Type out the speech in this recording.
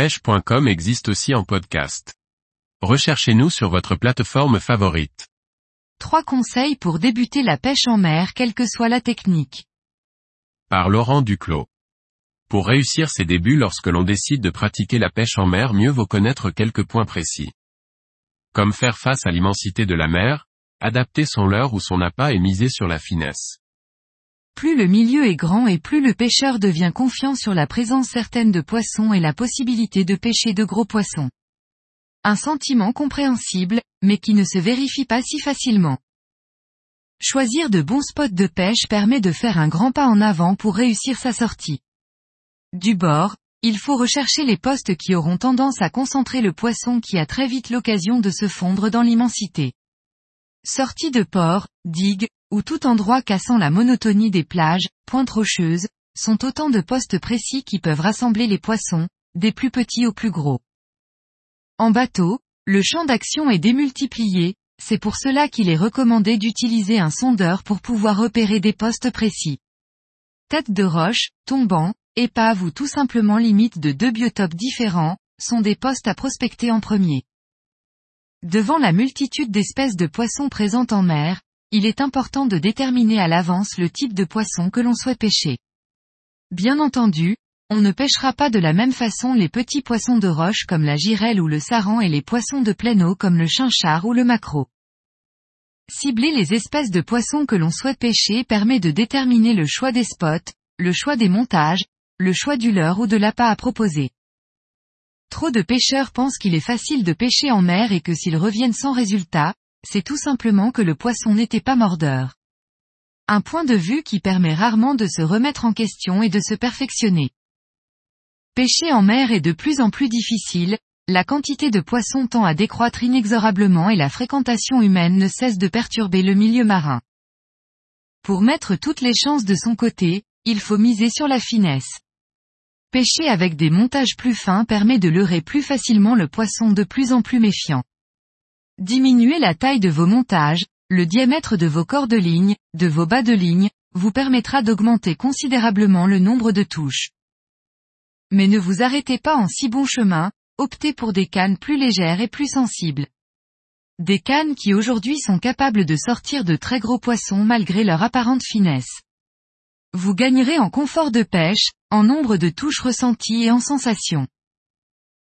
pêche.com existe aussi en podcast. Recherchez-nous sur votre plateforme favorite. Trois conseils pour débuter la pêche en mer quelle que soit la technique. Par Laurent Duclos. Pour réussir ses débuts lorsque l'on décide de pratiquer la pêche en mer mieux vaut connaître quelques points précis. Comme faire face à l'immensité de la mer, adapter son leurre ou son appât et miser sur la finesse. Plus le milieu est grand et plus le pêcheur devient confiant sur la présence certaine de poissons et la possibilité de pêcher de gros poissons. Un sentiment compréhensible, mais qui ne se vérifie pas si facilement. Choisir de bons spots de pêche permet de faire un grand pas en avant pour réussir sa sortie. Du bord, il faut rechercher les postes qui auront tendance à concentrer le poisson qui a très vite l'occasion de se fondre dans l'immensité. Sortie de port, digue, ou tout endroit cassant la monotonie des plages, pointes rocheuses, sont autant de postes précis qui peuvent rassembler les poissons, des plus petits aux plus gros. En bateau, le champ d'action est démultiplié, c'est pour cela qu'il est recommandé d'utiliser un sondeur pour pouvoir repérer des postes précis. Tête de roche, tombant, épave ou tout simplement limite de deux biotopes différents, sont des postes à prospecter en premier. Devant la multitude d'espèces de poissons présentes en mer, il est important de déterminer à l'avance le type de poisson que l'on souhaite pêcher. Bien entendu, on ne pêchera pas de la même façon les petits poissons de roche comme la girelle ou le saran et les poissons de pleine eau comme le chinchard ou le maquereau. Cibler les espèces de poissons que l'on souhaite pêcher permet de déterminer le choix des spots, le choix des montages, le choix du leurre ou de l'appât à proposer. Trop de pêcheurs pensent qu'il est facile de pêcher en mer et que s'ils reviennent sans résultat, c'est tout simplement que le poisson n'était pas mordeur. Un point de vue qui permet rarement de se remettre en question et de se perfectionner. Pêcher en mer est de plus en plus difficile, la quantité de poissons tend à décroître inexorablement et la fréquentation humaine ne cesse de perturber le milieu marin. Pour mettre toutes les chances de son côté, il faut miser sur la finesse. Pêcher avec des montages plus fins permet de leurrer plus facilement le poisson de plus en plus méfiant. Diminuer la taille de vos montages, le diamètre de vos corps de ligne, de vos bas de ligne, vous permettra d'augmenter considérablement le nombre de touches. Mais ne vous arrêtez pas en si bon chemin, optez pour des cannes plus légères et plus sensibles. Des cannes qui aujourd'hui sont capables de sortir de très gros poissons malgré leur apparente finesse. Vous gagnerez en confort de pêche, en nombre de touches ressenties et en sensations.